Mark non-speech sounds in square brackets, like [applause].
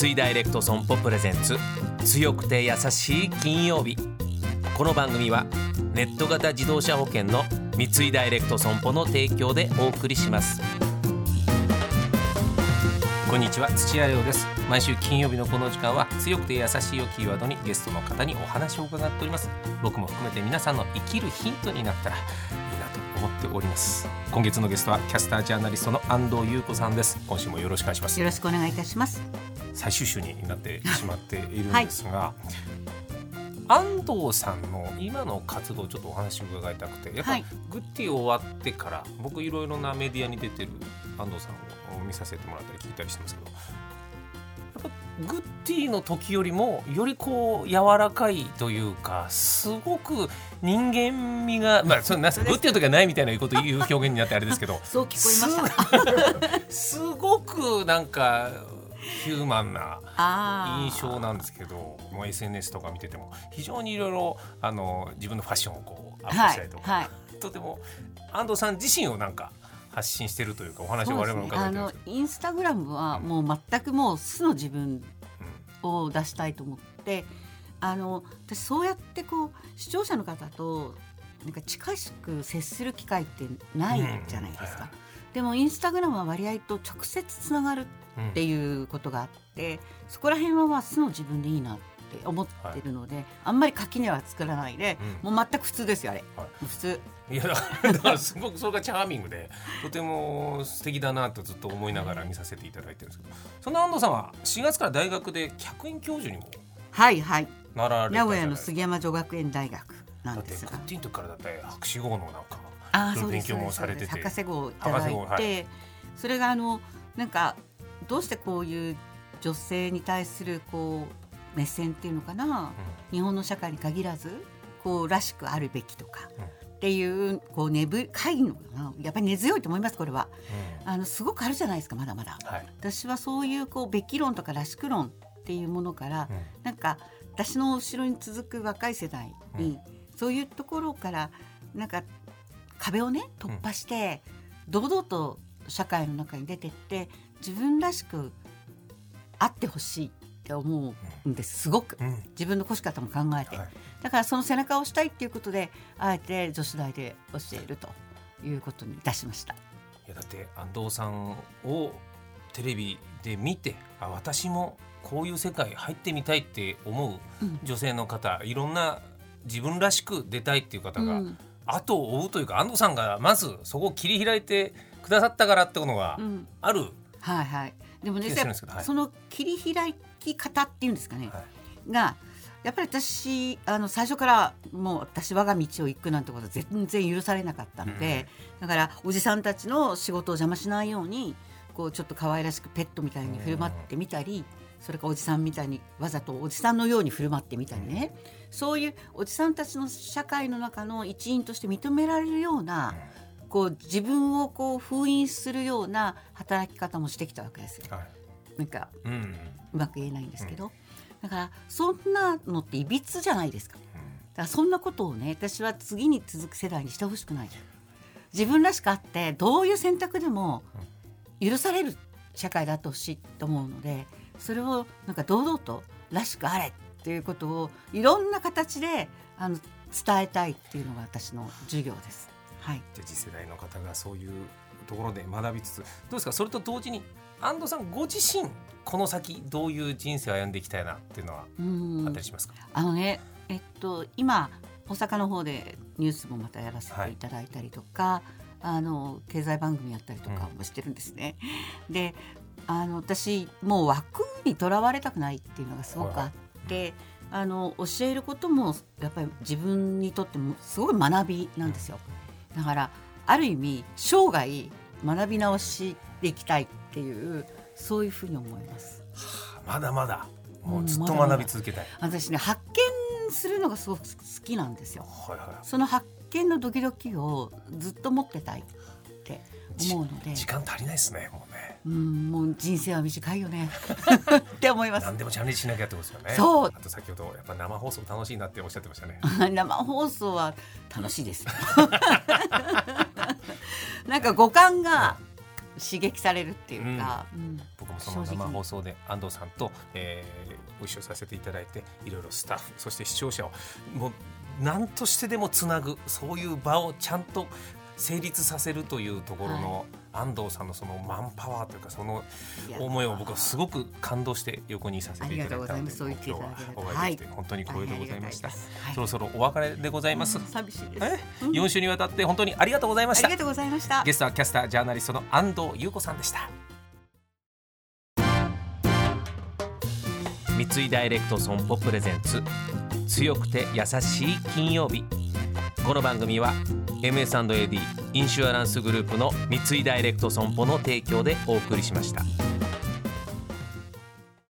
三井ダイレクト損保プレゼンツ。強くて優しい金曜日。この番組はネット型自動車保険の三井ダイレクト損保の提供でお送りします。こんにちは土屋亮です。毎週金曜日のこの時間は強くて優しいをキーワードにゲストの方にお話を伺っております。僕も含めて皆さんの生きるヒントになったらいいなと思っております。今月のゲストはキャスタージャーナリストの安藤優子さんです。今週もよろしくお願いします。よろしくお願いいたします。最終週になってしまっているんですが、安藤さんの今の活動ちょっとお話を伺いたくてやっぱ、はい。グッディ終わってから僕いろいろなメディアに出てる安藤さんを見させてもらったり聞いたりしてますけどやっぱグッディの時よりもよりこう柔らかいというかすごく人間味が [laughs] まあそれなんグッディの時はないみたいなこと言う表現になってあれですけど [laughs] そう聞こえました。す [laughs] すごくなんかヒューマンな印象なんですけどもう SNS とか見てても非常にいろいろあの自分のファッションをこうアップはいしたりとか、はいとても安藤さん自身をなんか発信してるというかお話を我々も伺あのってるんですけど。インスタグラムはもう全くもう素の自分を出したいと思ってあの私そうやってこう視聴者の方となんか近しく接する機会ってないじゃないですか。でもインスタグラムは割合と直接つながるうんっていうことがあってそこら辺はまあ素の自分でいいなって思ってるので、あんまり垣根は作らないで、もう全く普通ですよあれ、はい。普通。いやだからすごくそれがチャーミングでとても素敵だなとずっと思いながら見させていただいてるんですけどその安藤さんは4月から大学で客員教授にもはいはい。なられ名古屋の杉山女学園大学なだってんですがグッディの時からだって博士号のなんかあーそういう勉強もされてて博士号をいただいて、はい。それがあのなんかどうしてこういう女性に対するこう目線っていうのかな、日本の社会に限らずこうらしくあるべきとか、うん。っていうこう根深いのかな。やっぱり根強いと思いますこれは。あのすごくあるじゃないですかまだまだ。はい。私はそういうこうべき論とからしく論っていうものから、うん。なんか私の後ろに続く若い世代に、そういうところからなんか壁をね突破して、堂々と社会の中に出てって自分らしくあってほしいって思うんです。すごく。うん。自分の越し方も考えて、はい。だからその背中を押したいっていうことであえて女子大で教えるということにいたしました。いやだって安藤さんをテレビで見てあ私もこういう世界入ってみたいって思ううん。女性の方いろんな自分らしく出たいっていう方がうん。後を追うというか安藤さんがまずそこを切り開いてくださったからってことがうん。ある、はいはい。でもね、はい。その切り開き方っていうんですかね、はい。がやっぱり私あの最初からもう私我が道を行くなんてことは全然許されなかったので、だからおじさんたちの仕事を邪魔しないようにこうちょっと可愛らしくペットみたいに振る舞ってみたり、それからおじさんみたいにわざとおじさんのように振る舞ってみたりね、そういうおじさんたちの社会の中の一員として認められるような、こう自分をこう封印するような働き方もしてきたわけですよ。はいなんかうんうまく言えないんですけど、だからそんなのっていびつじゃないですか。だからそんなことをね私は次に続く世代にしてほしくない。自分らしくあってどういう選択でも許される社会であってほしいと思うのでそれをなんか堂々とらしくあれっていうことをいろんな形であの伝えたいっていうのが私の授業です。はい。じゃあ次世代の方がそういうところで学びつつどうですか？それと同時に安藤さんご自身この先どういう人生を歩んでいきたいなっていうのはうんあったりしますか、あのね、えっと、今大阪の方でニュースもまたやらせていただいたりとか、あの経済番組やったりとかもしてるんですね。であの私もう枠にとらわれたくないっていうのがすごくあって、あの教えることもやっぱり自分にとってもすごい学びなんですよ。だからある意味生涯学び直していきたいっていうそういうふうに思います。まだまだ。もうずっと学び続けたい、私ね発見するのがすごく好きなんですよ。はいはい。その発見のドキドキをずっと持ってたいって思うので。時間足りないですねもうね。うんもう人生は短いよね。[laughs] って思います。何でもチャレンジしなきゃってことですよね。そう。あと先ほどやっぱ生放送楽しいなっておっしゃってましたね。[laughs] 生放送は楽しいですよ。[laughs] なんか五感が刺激されるっていうか、うん。僕もその生放送で安藤さんと、えー、ご一緒させていただいていろいろスタッフそして視聴者をもう何としてでもつなぐそういう場をちゃんと成立させるというところの、安藤さんのそのマンパワーというかその思いを僕はすごく感動して横にさせていただいたので今日はお会いできて本当に光栄でございました、はい、そろそろお別れでございます、うん、寂しいです。4週にわたって本当にありがとうございました。ありがとうございました。ゲストはキャスタージャーナリストの安藤優子さんでした。三井ダイレクト損保プレゼンツ。強くて優しい金曜日。この番組は MS&AD インシュアランスグループの三井ダイレクト損保の提供でお送りしました。